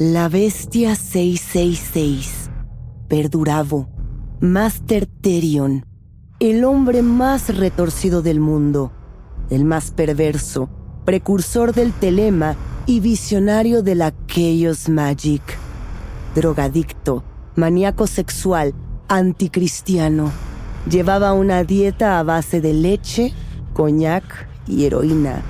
La bestia 666, Perduravo, Master Terion, el hombre más retorcido del mundo, el más perverso, precursor del telema y visionario de la Chaos Magic, drogadicto, maníaco sexual, anticristiano. Llevaba una dieta a base de leche, coñac y heroína.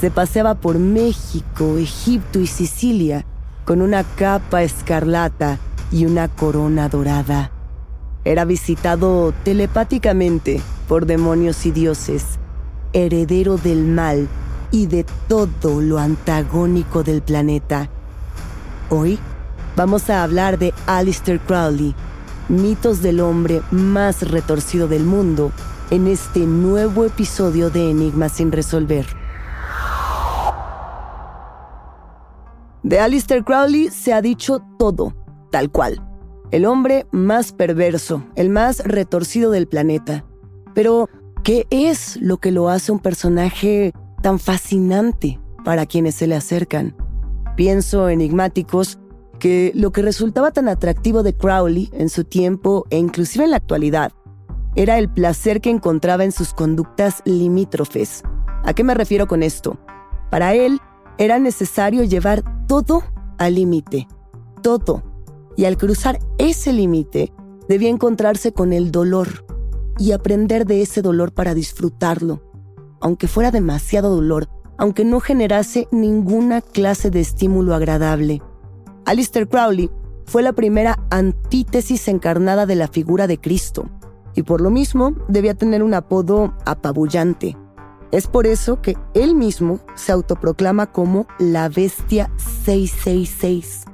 Se paseaba por México, Egipto y Sicilia con una capa escarlata y una corona dorada. Era visitado telepáticamente por demonios y dioses, heredero del mal y de todo lo antagónico del planeta. Hoy vamos a hablar de Alistair Crowley, mitos del hombre más retorcido del mundo, en este nuevo episodio de Enigmas sin resolver. De Alistair Crowley se ha dicho todo, tal cual. El hombre más perverso, el más retorcido del planeta. Pero, ¿qué es lo que lo hace un personaje tan fascinante para quienes se le acercan? Pienso enigmáticos que lo que resultaba tan atractivo de Crowley en su tiempo e inclusive en la actualidad era el placer que encontraba en sus conductas limítrofes. ¿A qué me refiero con esto? Para él, era necesario llevar todo al límite, todo. Y al cruzar ese límite, debía encontrarse con el dolor y aprender de ese dolor para disfrutarlo, aunque fuera demasiado dolor, aunque no generase ninguna clase de estímulo agradable. Alistair Crowley fue la primera antítesis encarnada de la figura de Cristo, y por lo mismo debía tener un apodo apabullante. Es por eso que él mismo se autoproclama como la bestia 666.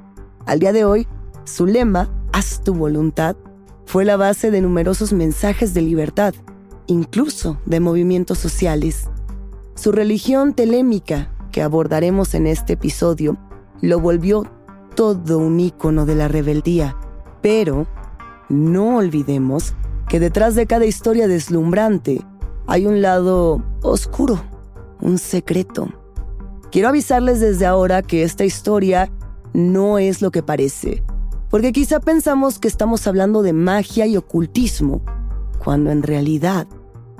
Al día de hoy, su lema, haz tu voluntad, fue la base de numerosos mensajes de libertad, incluso de movimientos sociales. Su religión telémica, que abordaremos en este episodio, lo volvió todo un ícono de la rebeldía. Pero no olvidemos que detrás de cada historia deslumbrante hay un lado oscuro, un secreto. Quiero avisarles desde ahora que esta historia no es lo que parece, porque quizá pensamos que estamos hablando de magia y ocultismo, cuando en realidad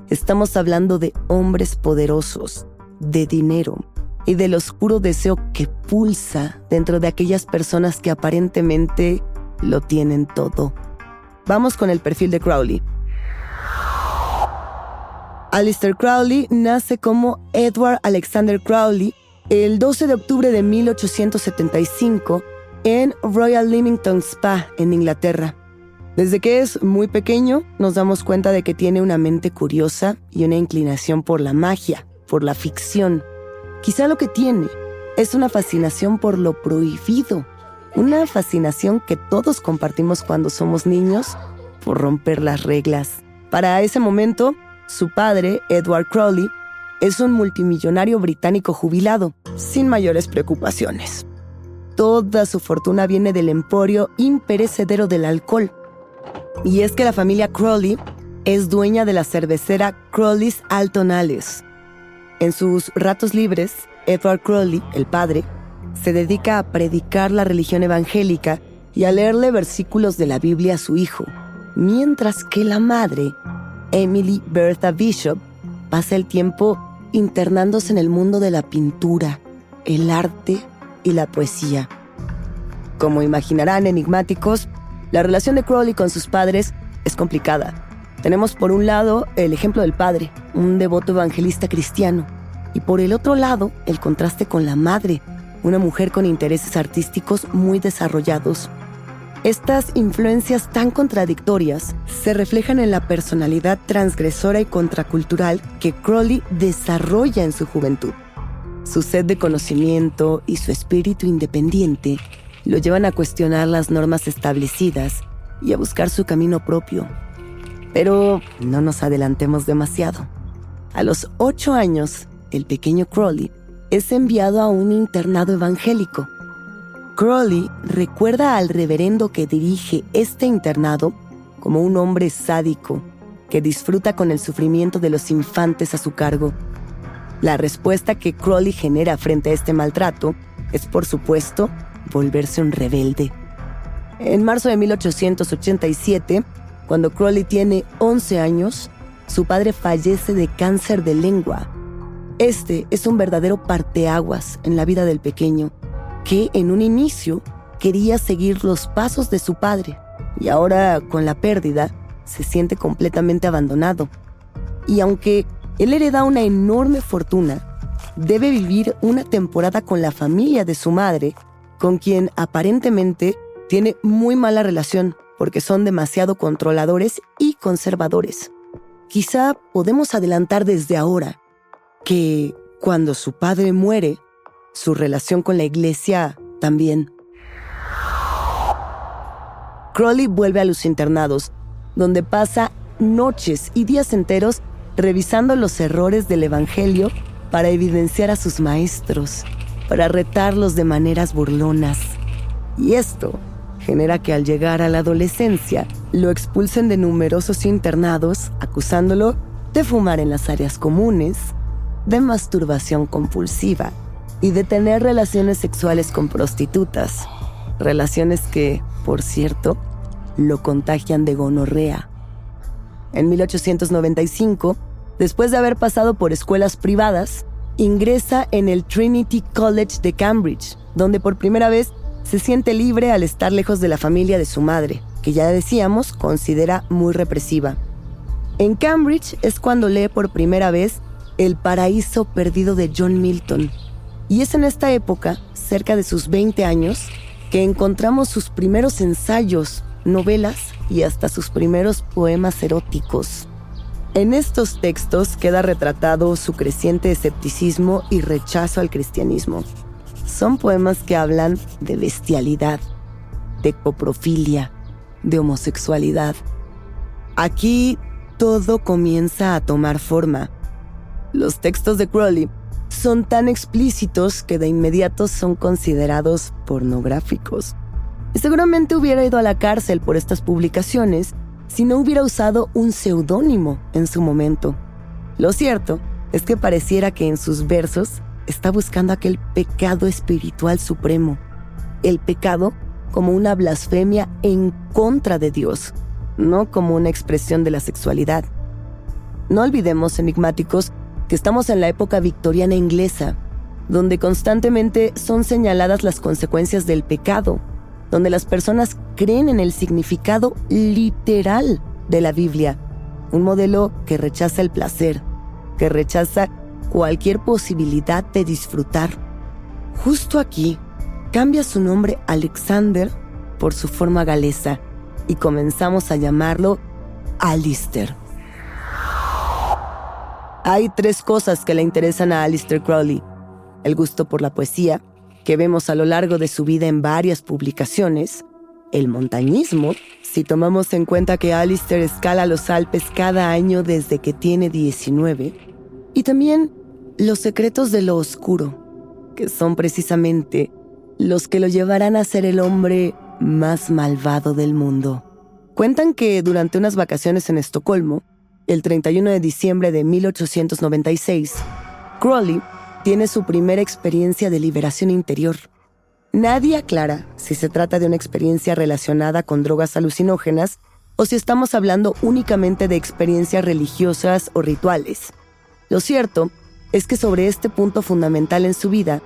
estamos hablando de hombres poderosos, de dinero y del oscuro deseo que pulsa dentro de aquellas personas que aparentemente lo tienen todo. Vamos con el perfil de Crowley. Alistair Crowley nace como Edward Alexander Crowley el 12 de octubre de 1875 en Royal Leamington Spa, en Inglaterra. Desde que es muy pequeño, nos damos cuenta de que tiene una mente curiosa y una inclinación por la magia, por la ficción. Quizá lo que tiene es una fascinación por lo prohibido, una fascinación que todos compartimos cuando somos niños por romper las reglas. Para ese momento, su padre, Edward Crowley, es un multimillonario británico jubilado, sin mayores preocupaciones. Toda su fortuna viene del emporio imperecedero del alcohol. Y es que la familia Crowley es dueña de la cervecera Crowley's Alton. En sus ratos libres, Edward Crowley, el padre, se dedica a predicar la religión evangélica y a leerle versículos de la Biblia a su hijo, mientras que la madre Emily Bertha Bishop pasa el tiempo internándose en el mundo de la pintura, el arte y la poesía. Como imaginarán enigmáticos, la relación de Crowley con sus padres es complicada. Tenemos por un lado el ejemplo del padre, un devoto evangelista cristiano, y por el otro lado, el contraste con la madre, una mujer con intereses artísticos muy desarrollados. Estas influencias tan contradictorias se reflejan en la personalidad transgresora y contracultural que Crowley desarrolla en su juventud. Su sed de conocimiento y su espíritu independiente lo llevan a cuestionar las normas establecidas y a buscar su camino propio. Pero no nos adelantemos demasiado. A los ocho años, el pequeño Crowley es enviado a un internado evangélico. Crowley recuerda al reverendo que dirige este internado como un hombre sádico que disfruta con el sufrimiento de los infantes a su cargo. La respuesta que Crowley genera frente a este maltrato es, por supuesto, volverse un rebelde. En marzo de 1887, cuando Crowley tiene 11 años, su padre fallece de cáncer de lengua. Este es un verdadero parteaguas en la vida del pequeño, que en un inicio quería seguir los pasos de su padre y ahora con la pérdida se siente completamente abandonado. Y aunque él hereda una enorme fortuna, debe vivir una temporada con la familia de su madre con quien aparentemente tiene muy mala relación porque son demasiado controladores y conservadores. Quizá podemos adelantar desde ahora que cuando su padre muere, su relación con la iglesia también. Crowley vuelve a los internados, donde pasa noches y días enteros revisando los errores del Evangelio para evidenciar a sus maestros para retarlos de maneras burlonas. Y esto genera que al llegar a la adolescencia lo expulsen de numerosos internados acusándolo de fumar en las áreas comunes, de masturbación compulsiva y de tener relaciones sexuales con prostitutas. Relaciones que, por cierto, lo contagian de gonorrea. En 1895, después de haber pasado por escuelas privadas, ingresa en el Trinity College de Cambridge, donde por primera vez se siente libre al estar lejos de la familia de su madre, que ya decíamos considera muy represiva. En Cambridge es cuando lee por primera vez El paraíso perdido de John Milton, y es en esta época, cerca de sus 20 años, que encontramos sus primeros ensayos, novelas y hasta sus primeros poemas eróticos. En estos textos queda retratado su creciente escepticismo y rechazo al cristianismo. Son poemas que hablan de bestialidad, de coprofilia, de homosexualidad. Aquí todo comienza a tomar forma. Los textos de Crowley son tan explícitos que de inmediato son considerados pornográficos. Seguramente hubiera ido a la cárcel por estas publicaciones si no hubiera usado un seudónimo en su momento. Lo cierto es que pareciera que en sus versos está buscando aquel pecado espiritual supremo, el pecado como una blasfemia en contra de Dios, no como una expresión de la sexualidad. No olvidemos, enigmáticos, que estamos en la época victoriana inglesa, donde constantemente son señaladas las consecuencias del pecado donde las personas creen en el significado literal de la Biblia, un modelo que rechaza el placer, que rechaza cualquier posibilidad de disfrutar. Justo aquí cambia su nombre Alexander por su forma galesa y comenzamos a llamarlo Alistair. Hay tres cosas que le interesan a Alistair Crowley. El gusto por la poesía, que vemos a lo largo de su vida en varias publicaciones, el montañismo, si tomamos en cuenta que Alistair escala los Alpes cada año desde que tiene 19, y también los secretos de lo oscuro, que son precisamente los que lo llevarán a ser el hombre más malvado del mundo. Cuentan que durante unas vacaciones en Estocolmo, el 31 de diciembre de 1896, Crowley tiene su primera experiencia de liberación interior. Nadie aclara si se trata de una experiencia relacionada con drogas alucinógenas o si estamos hablando únicamente de experiencias religiosas o rituales. Lo cierto es que sobre este punto fundamental en su vida,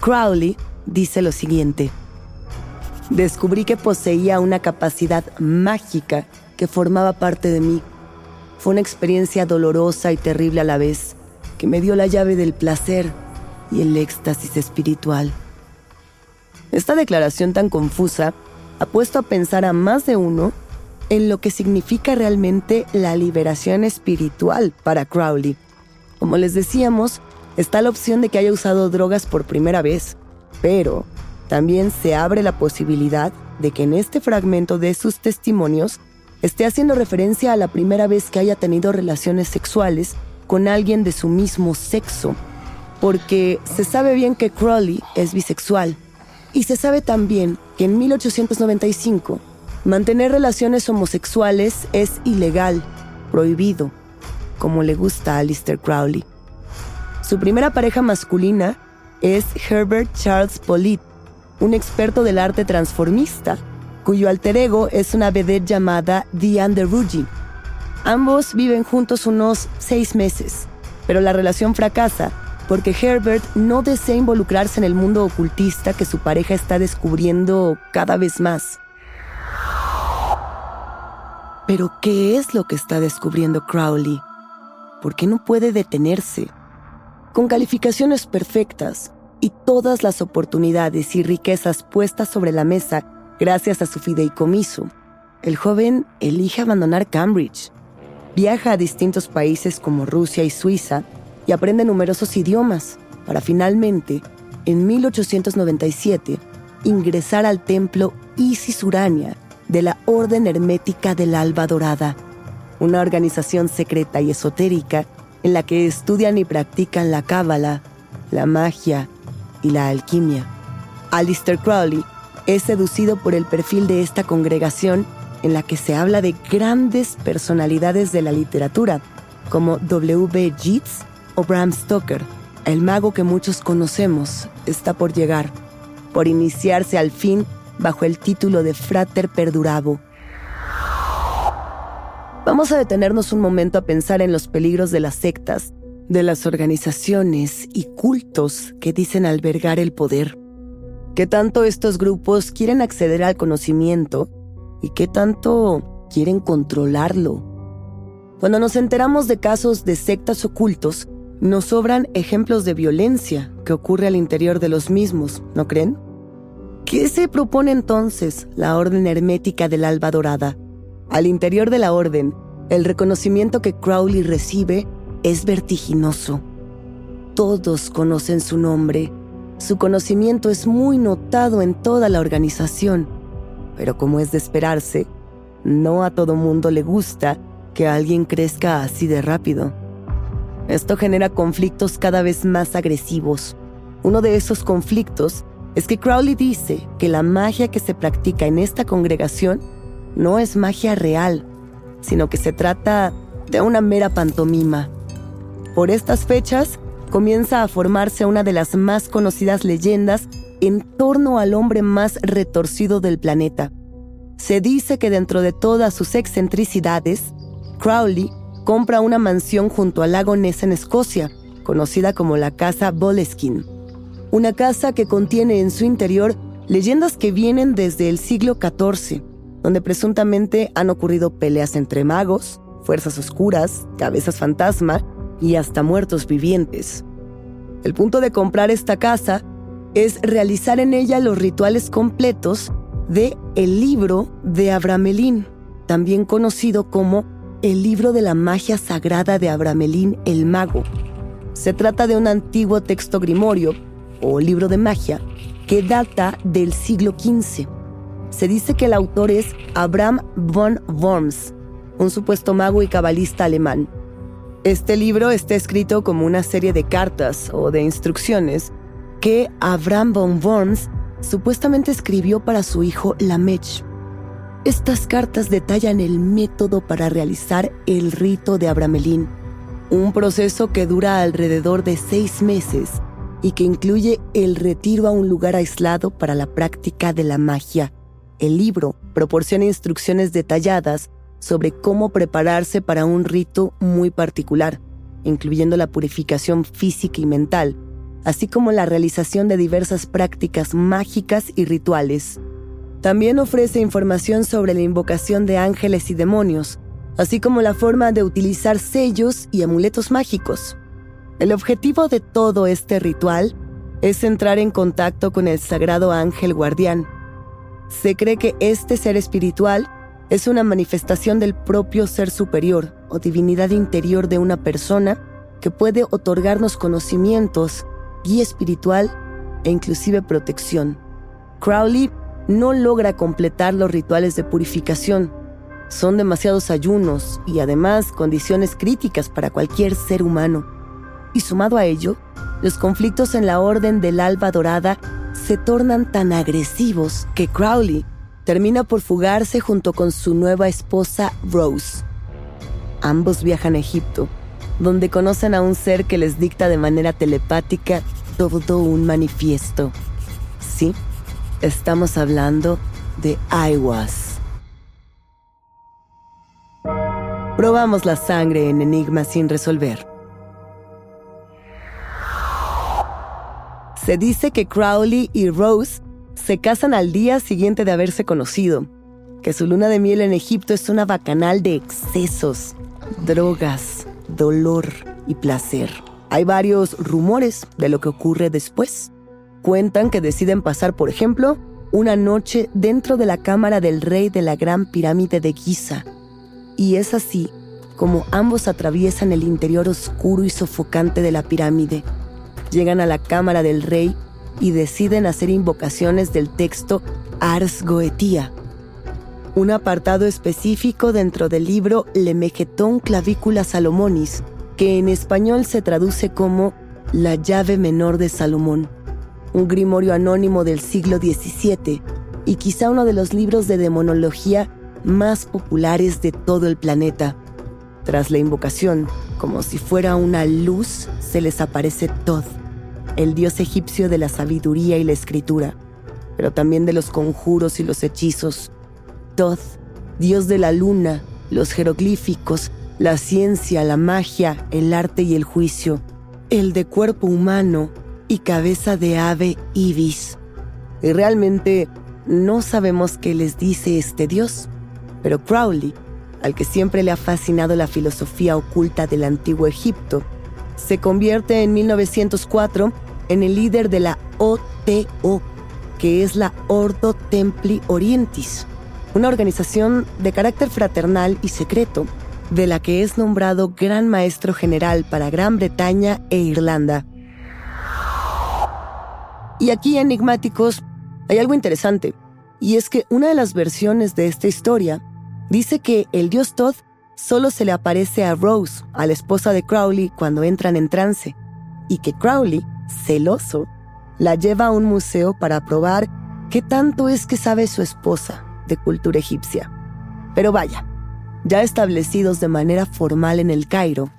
Crowley dice lo siguiente. Descubrí que poseía una capacidad mágica que formaba parte de mí. fue una experiencia dolorosa y terrible a la vez, que me dio la llave del placer y el éxtasis espiritual. Esta declaración tan confusa ha puesto a pensar a más de uno en lo que significa realmente la liberación espiritual para Crowley. Como les decíamos, está la opción de que haya usado drogas por primera vez, pero también se abre la posibilidad de que en este fragmento de sus testimonios esté haciendo referencia a la primera vez que haya tenido relaciones sexuales con alguien de su mismo sexo, porque se sabe bien que Crowley es bisexual y se sabe también que en 1895 mantener relaciones homosexuales es ilegal, prohibido, como le gusta a Alistair Crowley. Su primera pareja masculina es Herbert Charles Polit, un experto del arte transformista, cuyo alter ego es una vedette llamada Diane de Ruggie. Ambos viven juntos unos seis meses, pero la relación fracasa porque Herbert no desea involucrarse en el mundo ocultista que su pareja está descubriendo cada vez más. Pero ¿qué es lo que está descubriendo Crowley? ¿Por qué no puede detenerse? Con calificaciones perfectas y todas las oportunidades y riquezas puestas sobre la mesa gracias a su fideicomiso, el joven elige abandonar Cambridge. Viaja a distintos países como Rusia y Suiza y aprende numerosos idiomas para finalmente, en 1897, ingresar al templo Isis Urania de la Orden Hermética del Alba Dorada, una organización secreta y esotérica en la que estudian y practican la cábala, la magia y la alquimia. Alistair Crowley es seducido por el perfil de esta congregación en la que se habla de grandes personalidades de la literatura, como W.B. Yeats o Bram Stoker, el mago que muchos conocemos, está por llegar, por iniciarse al fin bajo el título de Frater Perdurabo. Vamos a detenernos un momento a pensar en los peligros de las sectas, de las organizaciones y cultos que dicen albergar el poder. ¿Qué tanto estos grupos quieren acceder al conocimiento y qué tanto quieren controlarlo? Cuando nos enteramos de casos de sectas ocultos, nos sobran ejemplos de violencia que ocurre al interior de los mismos, ¿no creen? ¿Qué se propone entonces la Orden Hermética del Alba Dorada? Al interior de la Orden, el reconocimiento que Crowley recibe es vertiginoso. Todos conocen su nombre, su conocimiento es muy notado en toda la organización, pero como es de esperarse, no a todo mundo le gusta que alguien crezca así de rápido. Esto genera conflictos cada vez más agresivos. Uno de esos conflictos es que Crowley dice que la magia que se practica en esta congregación no es magia real, sino que se trata de una mera pantomima. Por estas fechas comienza a formarse una de las más conocidas leyendas en torno al hombre más retorcido del planeta. Se dice que dentro de todas sus excentricidades, Crowley compra una mansión junto al lago Ness en Escocia, conocida como la Casa Boleskin. Una casa que contiene en su interior leyendas que vienen desde el siglo XIV, donde presuntamente han ocurrido peleas entre magos, fuerzas oscuras, cabezas fantasma y hasta muertos vivientes. El punto de comprar esta casa es realizar en ella los rituales completos de El libro de Abramelín, también conocido como el libro de la magia sagrada de Abramelín el Mago. Se trata de un antiguo texto grimorio, o libro de magia, que data del siglo XV. Se dice que el autor es Abraham von Worms, un supuesto mago y cabalista alemán. Este libro está escrito como una serie de cartas o de instrucciones que Abraham von Worms supuestamente escribió para su hijo Lamech, estas cartas detallan el método para realizar el rito de Abramelín, un proceso que dura alrededor de seis meses y que incluye el retiro a un lugar aislado para la práctica de la magia. El libro proporciona instrucciones detalladas sobre cómo prepararse para un rito muy particular, incluyendo la purificación física y mental, así como la realización de diversas prácticas mágicas y rituales. También ofrece información sobre la invocación de ángeles y demonios, así como la forma de utilizar sellos y amuletos mágicos. El objetivo de todo este ritual es entrar en contacto con el sagrado ángel guardián. Se cree que este ser espiritual es una manifestación del propio ser superior o divinidad interior de una persona que puede otorgarnos conocimientos, guía espiritual e inclusive protección. Crowley no logra completar los rituales de purificación. Son demasiados ayunos y además condiciones críticas para cualquier ser humano. Y sumado a ello, los conflictos en la Orden del Alba Dorada se tornan tan agresivos que Crowley termina por fugarse junto con su nueva esposa Rose. Ambos viajan a Egipto, donde conocen a un ser que les dicta de manera telepática todo un manifiesto. Sí, estamos hablando de Aiwas. Probamos la sangre en Enigma sin resolver. Se dice que Crowley y Rose se casan al día siguiente de haberse conocido, que su luna de miel en Egipto es una bacanal de excesos, drogas, dolor y placer. Hay varios rumores de lo que ocurre después. Cuentan que deciden pasar, por ejemplo, una noche dentro de la cámara del rey de la gran pirámide de Giza. Y es así como ambos atraviesan el interior oscuro y sofocante de la pirámide. Llegan a la cámara del rey y deciden hacer invocaciones del texto Ars Goetia, un apartado específico dentro del libro Le Megetón Clavicula Salomonis, que en español se traduce como La llave menor de Salomón, un grimorio anónimo del siglo XVII y quizá uno de los libros de demonología más populares de todo el planeta. Tras la invocación, como si fuera una luz, se les aparece Todd, el dios egipcio de la sabiduría y la escritura, pero también de los conjuros y los hechizos. Dios de la luna, los jeroglíficos la ciencia, la magia, el arte y el juicio, el de cuerpo humano y cabeza de ave ibis. Y realmente no sabemos qué les dice este dios, pero Crowley, al que siempre le ha fascinado la filosofía oculta del antiguo Egipto, se convierte en 1904 en el líder de la OTO, que es la Ordo Templi Orientis, una organización de carácter fraternal y secreto de la que es nombrado Gran Maestro General para Gran Bretaña e Irlanda. Y aquí, enigmáticos, hay algo interesante, y es que una de las versiones de esta historia dice que el dios Todd solo se le aparece a Rose, a la esposa de Crowley, cuando entran en trance, y que Crowley, celoso, la lleva a un museo para probar qué tanto es que sabe su esposa de cultura egipcia. Pero vaya, ya establecidos de manera formal en el Cairo,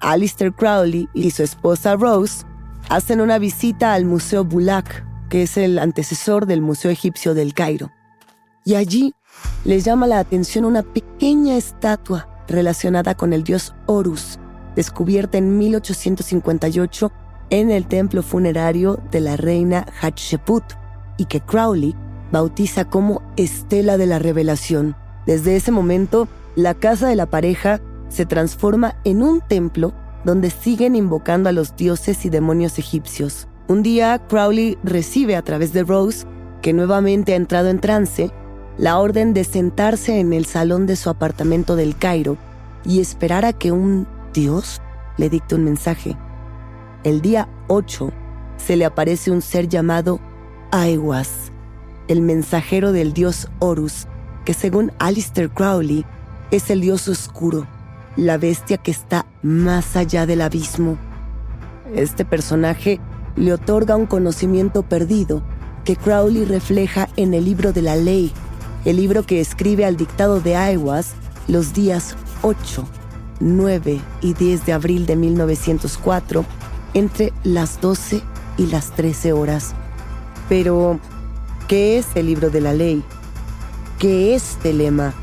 Alistair Crowley y su esposa Rose hacen una visita al Museo Bulak, que es el antecesor del Museo Egipcio del Cairo. Y allí les llama la atención una pequeña estatua relacionada con el dios Horus, descubierta en 1858 en el templo funerario de la reina Hatshepsut y que Crowley bautiza como Estela de la Revelación. Desde ese momento, la casa de la pareja se transforma en un templo donde siguen invocando a los dioses y demonios egipcios. Un día, Crowley recibe a través de Rose, que nuevamente ha entrado en trance, la orden de sentarse en el salón de su apartamento del Cairo y esperar a que un dios le dicte un mensaje. El día 8 se le aparece un ser llamado Aiwas, el mensajero del dios Horus, que según Alistair Crowley es el dios oscuro, la bestia que está más allá del abismo. Este personaje le otorga un conocimiento perdido que Crowley refleja en el libro de la ley, el libro que escribe al dictado de Aiwas los días 8, 9 y 10 de abril de 1904 entre las 12 y las 13 horas. Pero, ¿qué es el libro de la ley? ¿Qué es Telema?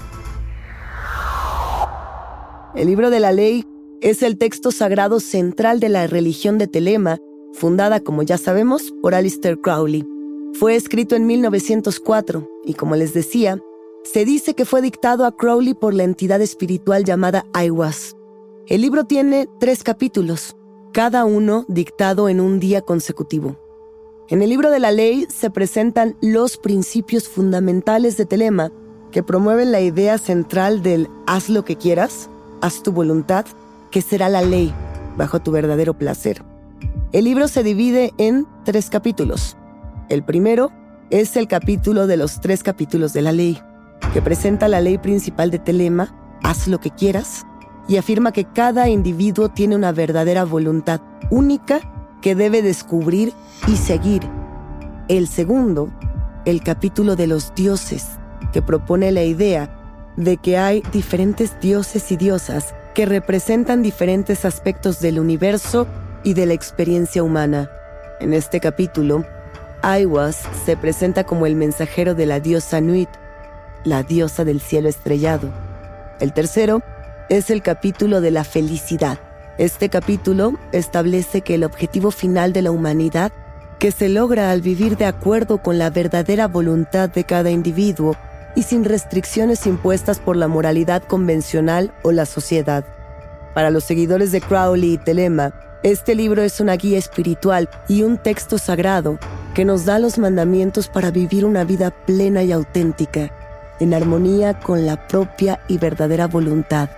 El libro de la ley es el texto sagrado central de la religión de Telema, fundada, como ya sabemos, por Alistair Crowley. Fue escrito en 1904 y, como les decía, Se dice que fue dictado a Crowley por la entidad espiritual llamada Aiwas. El libro tiene tres capítulos, cada uno dictado en un día consecutivo. En el libro de la ley se presentan los principios fundamentales de Telema que promueven la idea central del haz lo que quieras, haz tu voluntad, que será la ley, bajo tu verdadero placer. El libro se divide en tres capítulos. El primero es el capítulo de los tres capítulos de la ley, que presenta la ley principal de Telema, haz lo que quieras, y afirma que cada individuo tiene una verdadera voluntad única que debe descubrir y seguir. El segundo, el capítulo de los dioses, que propone la idea de que hay diferentes dioses y diosas que representan diferentes aspectos del universo y de la experiencia humana. En este capítulo, Aiwas se presenta como el mensajero de la diosa Nuit, la diosa del cielo estrellado. El tercero es el capítulo de la felicidad. Este capítulo establece que el objetivo final de la humanidad, que se logra al vivir de acuerdo con la verdadera voluntad de cada individuo, y sin restricciones impuestas por la moralidad convencional o la sociedad. Para los seguidores de Crowley y Telema, este libro es una guía espiritual y un texto sagrado que nos da los mandamientos para vivir una vida plena y auténtica, en armonía con la propia y verdadera voluntad.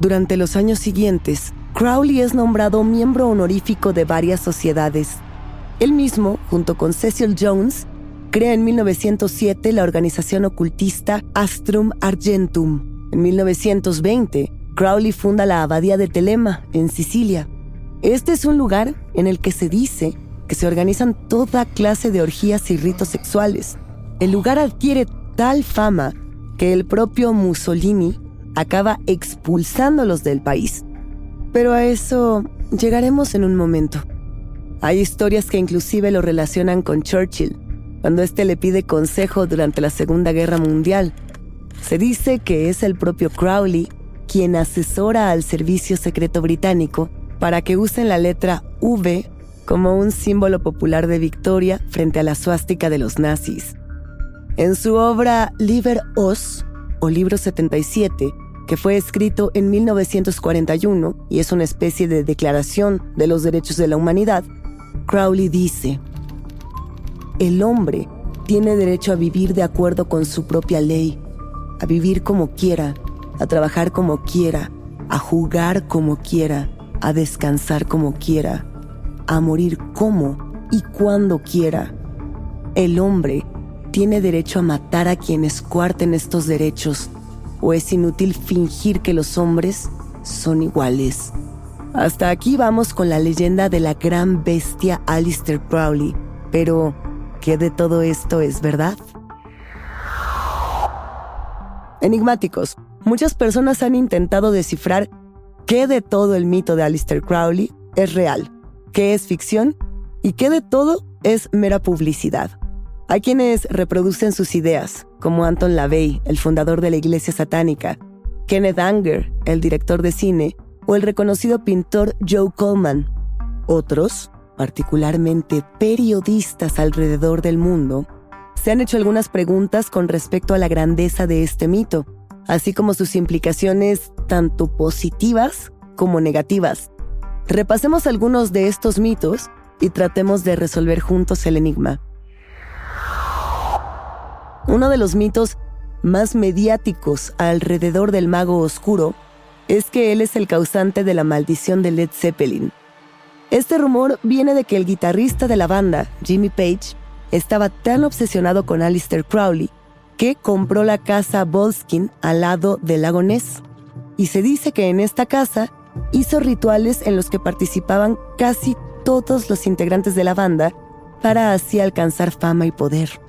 Durante los años siguientes, Crowley es nombrado miembro honorífico de varias sociedades. Él mismo, junto con Cecil Jones, Crea en 1907 la organización ocultista Astrum Argentum. En 1920, Crowley funda la Abadía de Telema, en Sicilia. Este es un lugar en el que se dice que se organizan toda clase de orgías y ritos sexuales. El lugar adquiere tal fama que el propio Mussolini acaba expulsándolos del país. Pero a eso llegaremos en un momento. Hay historias que inclusive lo relacionan con Churchill, cuando éste le pide consejo durante la Segunda Guerra Mundial. Se dice que es el propio Crowley quien asesora al servicio secreto británico para que usen la letra V como un símbolo popular de victoria frente a la suástica de los nazis. En su obra Liber Os, o Libro 77, que fue escrito en 1941 y es una especie de declaración de los derechos de la humanidad, Crowley dice, el hombre tiene derecho a vivir de acuerdo con su propia ley, a vivir como quiera, a trabajar como quiera, a jugar como quiera, a descansar como quiera, a morir como y cuando quiera. El hombre tiene derecho a matar a quienes cuarten estos derechos, o es inútil fingir que los hombres son iguales. Hasta aquí vamos con la leyenda de la gran bestia Alistair Crowley, pero ¿Qué de todo esto es verdad? Enigmáticos. Muchas personas han intentado descifrar qué de todo el mito de Alistair Crowley es real, qué es ficción y qué de todo es mera publicidad. Hay quienes reproducen sus ideas, como Anton LaVey, el fundador de la Iglesia Satánica, Kenneth Anger, el director de cine, o el reconocido pintor Joe Coleman. Otros particularmente periodistas alrededor del mundo, se han hecho algunas preguntas con respecto a la grandeza de este mito, así como sus implicaciones tanto positivas como negativas. Repasemos algunos de estos mitos y tratemos de resolver juntos el enigma. Uno de los mitos más mediáticos alrededor del mago oscuro es que él es el causante de la maldición de Led Zeppelin, este rumor viene de que el guitarrista de la banda, Jimmy Page, estaba tan obsesionado con Alistair Crowley que compró la casa Bolskin al lado del lago Ness. Y se dice que en esta casa hizo rituales en los que participaban casi todos los integrantes de la banda para así alcanzar fama y poder.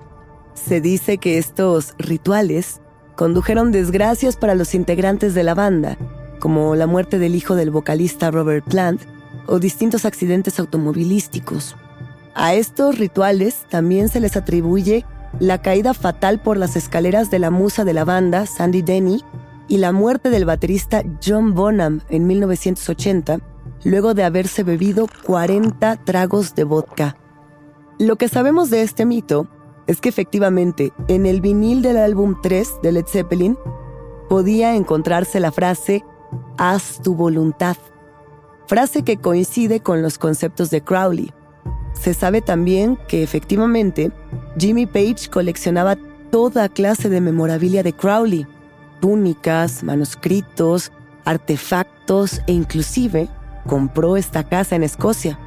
Se dice que estos rituales condujeron desgracias para los integrantes de la banda, como la muerte del hijo del vocalista Robert Plant o distintos accidentes automovilísticos. A estos rituales también se les atribuye la caída fatal por las escaleras de la musa de la banda, Sandy Denny, y la muerte del baterista John Bonham en 1980, luego de haberse bebido 40 tragos de vodka. Lo que sabemos de este mito es que efectivamente en el vinil del álbum 3 de Led Zeppelin podía encontrarse la frase Haz tu voluntad, frase que coincide con los conceptos de Crowley. Se sabe también que efectivamente Jimmy Page coleccionaba toda clase de memorabilia de Crowley, túnicas, manuscritos, artefactos e inclusive compró esta casa en Escocia,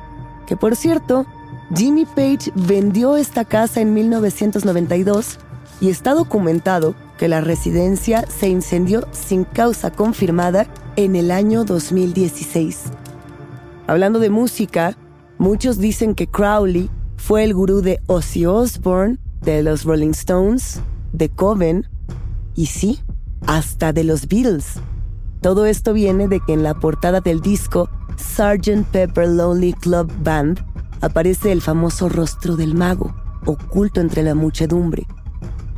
que por cierto, Jimmy Page vendió esta casa en 1992 y está documentado que la residencia se incendió sin causa confirmada en el año 2016. Hablando de música, muchos dicen que Crowley fue el gurú de Ozzy Osbourne, de los Rolling Stones, de Coven y sí, hasta de los Beatles. Todo esto viene de que en la portada del disco Sgt. Pepper Lonely Club Band aparece el famoso rostro del mago, oculto entre la muchedumbre.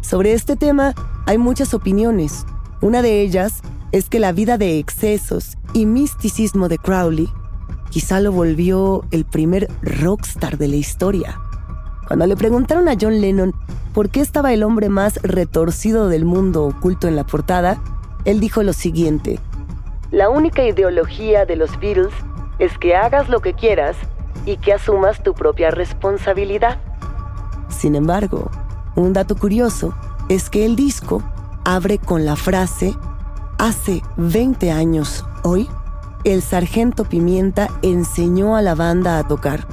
Sobre este tema hay muchas opiniones. Una de ellas es que la vida de excesos y misticismo de Crowley quizá lo volvió el primer rockstar de la historia. Cuando le preguntaron a John Lennon por qué estaba el hombre más retorcido del mundo oculto en la portada, él dijo lo siguiente. La única ideología de los Beatles es que hagas lo que quieras y que asumas tu propia responsabilidad. Sin embargo, un dato curioso es que el disco abre con la frase, hace 20 años hoy, el sargento Pimienta enseñó a la banda a tocar.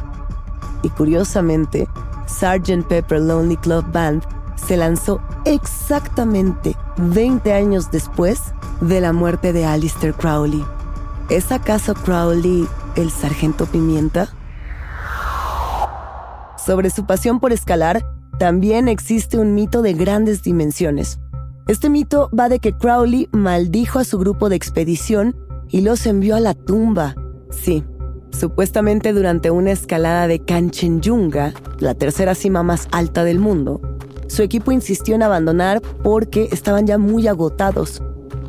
Y curiosamente, Sgt. Pepper Lonely Club Band se lanzó exactamente 20 años después de la muerte de Alistair Crowley. ¿Es acaso Crowley el sargento Pimienta? Sobre su pasión por escalar, también existe un mito de grandes dimensiones. Este mito va de que Crowley maldijo a su grupo de expedición y los envió a la tumba. Sí, supuestamente durante una escalada de Kanchenjunga, la tercera cima más alta del mundo, su equipo insistió en abandonar porque estaban ya muy agotados.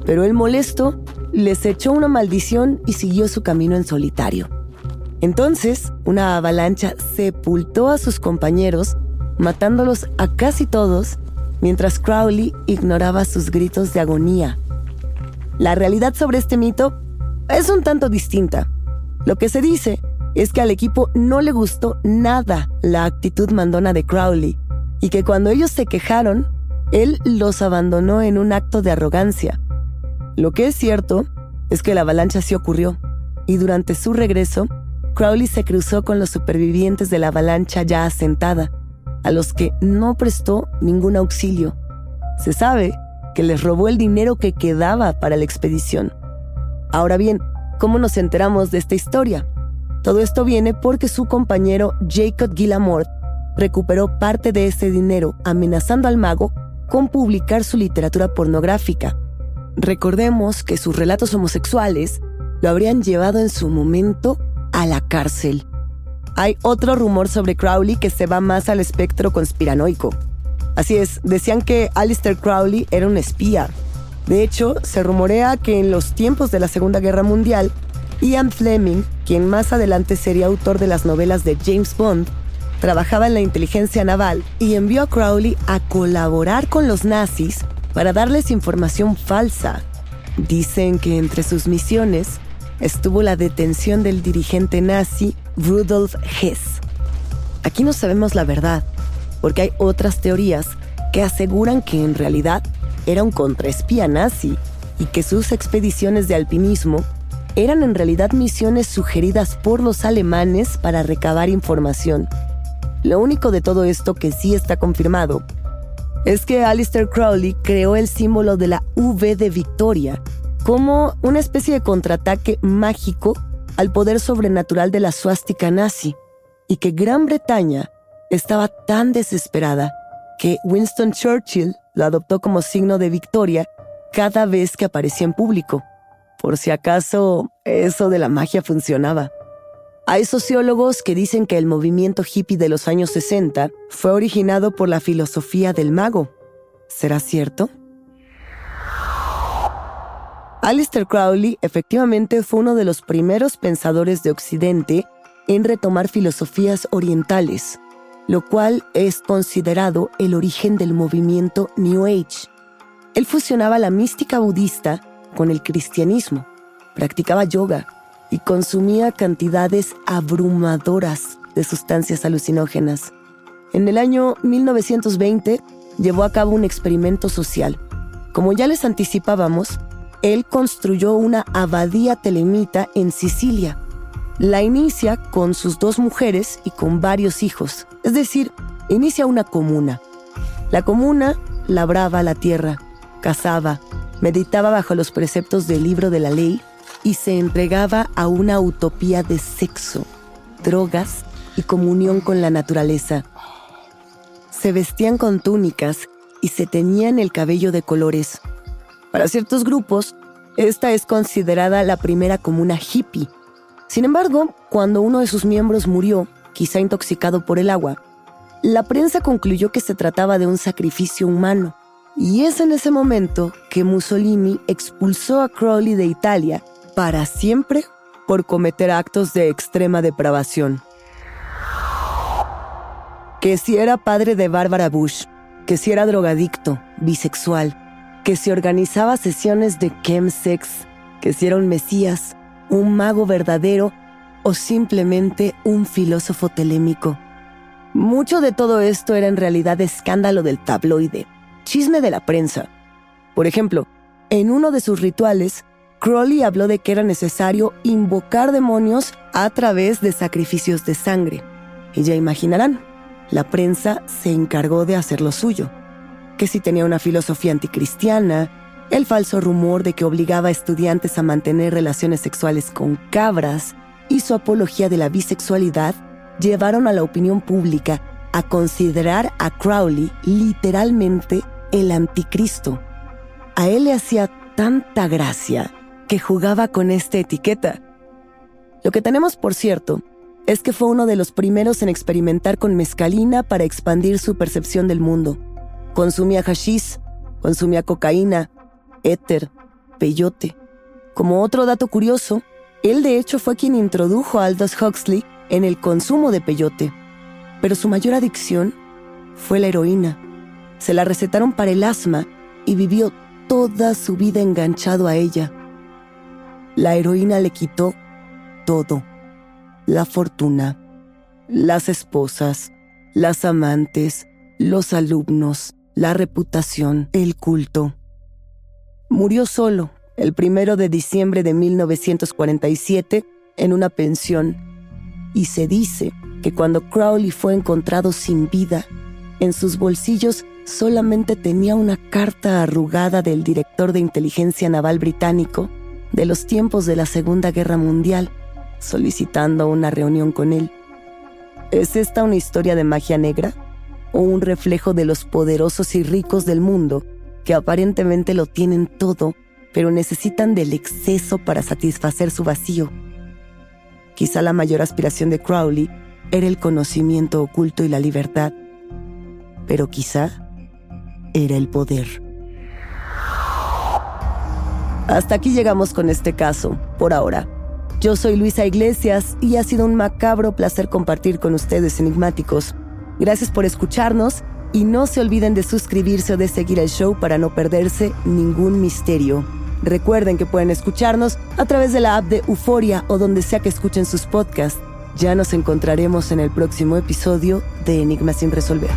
Pero el molesto les echó una maldición y siguió su camino en solitario. Entonces, una avalancha sepultó a sus compañeros, matándolos a casi todos, mientras Crowley ignoraba sus gritos de agonía. La realidad sobre este mito es un tanto distinta. Lo que se dice es que al equipo no le gustó nada la actitud mandona de Crowley y que cuando ellos se quejaron, él los abandonó en un acto de arrogancia. Lo que es cierto es que la avalancha sí ocurrió y durante su regreso, Crowley se cruzó con los supervivientes de la avalancha ya asentada, a los que no prestó ningún auxilio. Se sabe que les robó el dinero que quedaba para la expedición. Ahora bien, ¿cómo nos enteramos de esta historia? Todo esto viene porque su compañero Jacob Gillamort recuperó parte de ese dinero amenazando al mago con publicar su literatura pornográfica. Recordemos que sus relatos homosexuales lo habrían llevado en su momento a la cárcel. Hay otro rumor sobre Crowley que se va más al espectro conspiranoico. Así es, decían que Alistair Crowley era un espía. De hecho, se rumorea que en los tiempos de la Segunda Guerra Mundial, Ian Fleming, quien más adelante sería autor de las novelas de James Bond, trabajaba en la inteligencia naval y envió a Crowley a colaborar con los nazis para darles información falsa. Dicen que entre sus misiones estuvo la detención del dirigente nazi Rudolf Hess. Aquí no sabemos la verdad, porque hay otras teorías que aseguran que en realidad era un contraespía nazi y que sus expediciones de alpinismo eran en realidad misiones sugeridas por los alemanes para recabar información. Lo único de todo esto que sí está confirmado es que Alistair Crowley creó el símbolo de la V de Victoria como una especie de contraataque mágico al poder sobrenatural de la suástica nazi, y que Gran Bretaña estaba tan desesperada que Winston Churchill lo adoptó como signo de victoria cada vez que aparecía en público, por si acaso eso de la magia funcionaba. Hay sociólogos que dicen que el movimiento hippie de los años 60 fue originado por la filosofía del mago. ¿Será cierto? Alistair Crowley efectivamente fue uno de los primeros pensadores de Occidente en retomar filosofías orientales. lo cual es considerado el origen del movimiento New Age. Él fusionaba la mística budista con el cristianismo, practicaba yoga y consumía cantidades abrumadoras de sustancias alucinógenas. En el año 1920 llevó a cabo un experimento social. Como ya les anticipábamos, él construyó una abadía telemita en Sicilia. La inicia con sus dos mujeres y con varios hijos, es decir, inicia una comuna. La comuna labraba la tierra, cazaba, meditaba bajo los preceptos del libro de la ley y se entregaba a una utopía de sexo, drogas y comunión con la naturaleza. Se vestían con túnicas y se teñían el cabello de colores. Para ciertos grupos, esta es considerada la primera comuna hippie. Sin embargo, cuando uno de sus miembros murió, quizá intoxicado por el agua, la prensa concluyó que se trataba de un sacrificio humano. Y es en ese momento que Mussolini expulsó a Crowley de Italia para siempre por cometer actos de extrema depravación. Que si era padre de Barbara Bush, que si era drogadicto, bisexual, que si organizaba sesiones de chemsex, que si era un mesías, un mago verdadero o simplemente un filósofo telémico. Mucho de todo esto era en realidad escándalo del tabloide, chisme de la prensa. Por ejemplo, en uno de sus rituales, Crowley habló de que era necesario invocar demonios a través de sacrificios de sangre. Y ya imaginarán, la prensa se encargó de hacer lo suyo. Que si tenía una filosofía anticristiana, el falso rumor de que obligaba a estudiantes a mantener relaciones sexuales con cabras y su apología de la bisexualidad llevaron a la opinión pública a considerar a Crowley literalmente el anticristo. A él le hacía tanta gracia que jugaba con esta etiqueta. Lo que tenemos por cierto es que fue uno de los primeros en experimentar con mescalina para expandir su percepción del mundo. Consumía hashish, consumía cocaína, éter, peyote. Como otro dato curioso, él de hecho fue quien introdujo a Aldous Huxley en el consumo de peyote. Pero su mayor adicción fue la heroína. Se la recetaron para el asma y vivió toda su vida enganchado a ella. La heroína le quitó todo. La fortuna, las esposas, las amantes, los alumnos, la reputación, el culto. Murió solo el primero de diciembre de 1947 en una pensión y se dice que cuando Crowley fue encontrado sin vida, en sus bolsillos solamente tenía una carta arrugada del director de inteligencia naval británico de los tiempos de la Segunda Guerra Mundial, solicitando una reunión con él. ¿Es esta una historia de magia negra? ¿O un reflejo de los poderosos y ricos del mundo que aparentemente lo tienen todo, pero necesitan del exceso para satisfacer su vacío? Quizá la mayor aspiración de Crowley era el conocimiento oculto y la libertad, pero quizá era el poder. Hasta aquí llegamos con este caso, por ahora. Yo soy Luisa Iglesias y ha sido un macabro placer compartir con ustedes enigmáticos. Gracias por escucharnos y no se olviden de suscribirse o de seguir el show para no perderse ningún misterio. Recuerden que pueden escucharnos a través de la app de Euforia o donde sea que escuchen sus podcasts. Ya nos encontraremos en el próximo episodio de Enigmas sin resolver.